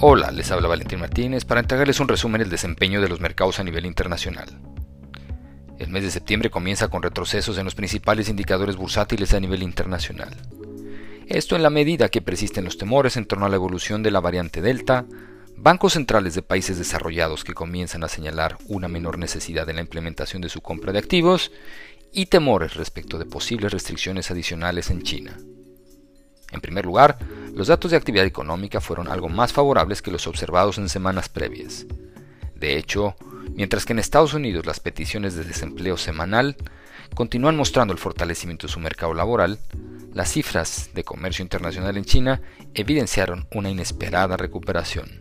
Hola, les habla Valentín Martínez para entregarles un resumen del desempeño de los mercados a nivel internacional. El mes de septiembre comienza con retrocesos en los principales indicadores bursátiles a nivel internacional. Esto en la medida que persisten los temores en torno a la evolución de la variante Delta, bancos centrales de países desarrollados que comienzan a señalar una menor necesidad en la implementación de su compra de activos y temores respecto de posibles restricciones adicionales en China. En primer lugar, los datos de actividad económica fueron algo más favorables que los observados en semanas previas. De hecho, mientras que en Estados Unidos las peticiones de desempleo semanal continúan mostrando el fortalecimiento de su mercado laboral, las cifras de comercio internacional en China evidenciaron una inesperada recuperación,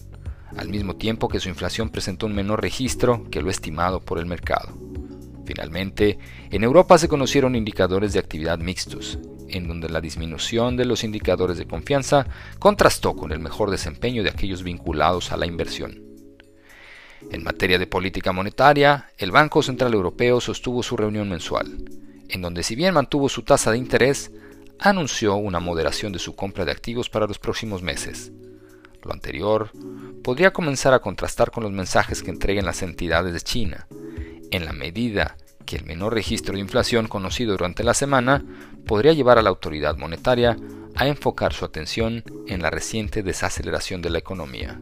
al mismo tiempo que su inflación presentó un menor registro que lo estimado por el mercado. Finalmente, en Europa se conocieron indicadores de actividad mixtos, en donde la disminución de los indicadores de confianza contrastó con el mejor desempeño de aquellos vinculados a la inversión. En materia de política monetaria, el Banco Central Europeo sostuvo su reunión mensual, en donde si bien mantuvo su tasa de interés, anunció una moderación de su compra de activos para los próximos meses. Lo anterior podría comenzar a contrastar con los mensajes que entreguen las entidades de China, en la medida que el menor registro de inflación conocido durante la semana podría llevar a la autoridad monetaria a enfocar su atención en la reciente desaceleración de la economía.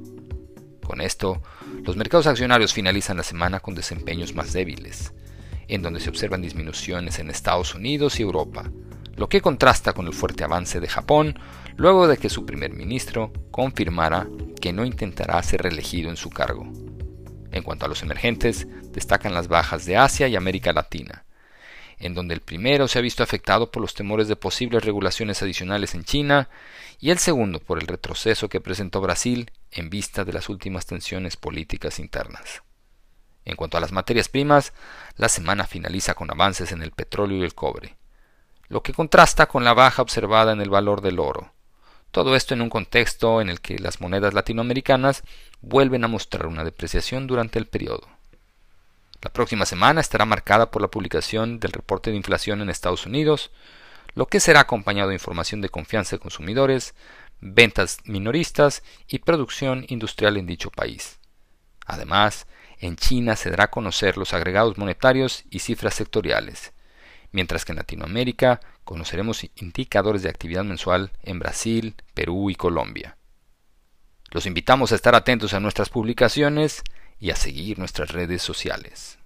Con esto, los mercados accionarios finalizan la semana con desempeños más débiles, en donde se observan disminuciones en Estados Unidos y Europa, lo que contrasta con el fuerte avance de Japón luego de que su primer ministro confirmara que no intentará ser reelegido en su cargo. En cuanto a los emergentes, destacan las bajas de Asia y América Latina, en donde el primero se ha visto afectado por los temores de posibles regulaciones adicionales en China y el segundo por el retroceso que presentó Brasil en vista de las últimas tensiones políticas internas. En cuanto a las materias primas, la semana finaliza con avances en el petróleo y el cobre, lo que contrasta con la baja observada en el valor del oro, todo esto en un contexto en el que las monedas latinoamericanas vuelven a mostrar una depreciación durante el periodo. La próxima semana estará marcada por la publicación del reporte de inflación en Estados Unidos, lo que será acompañado de información de confianza de consumidores, ventas minoristas y producción industrial en dicho país. Además, en China se dará a conocer los agregados monetarios y cifras sectoriales, mientras que en Latinoamérica conoceremos indicadores de actividad mensual en Brasil, Perú y Colombia. Los invitamos a estar atentos a nuestras publicaciones y a seguir nuestras redes sociales.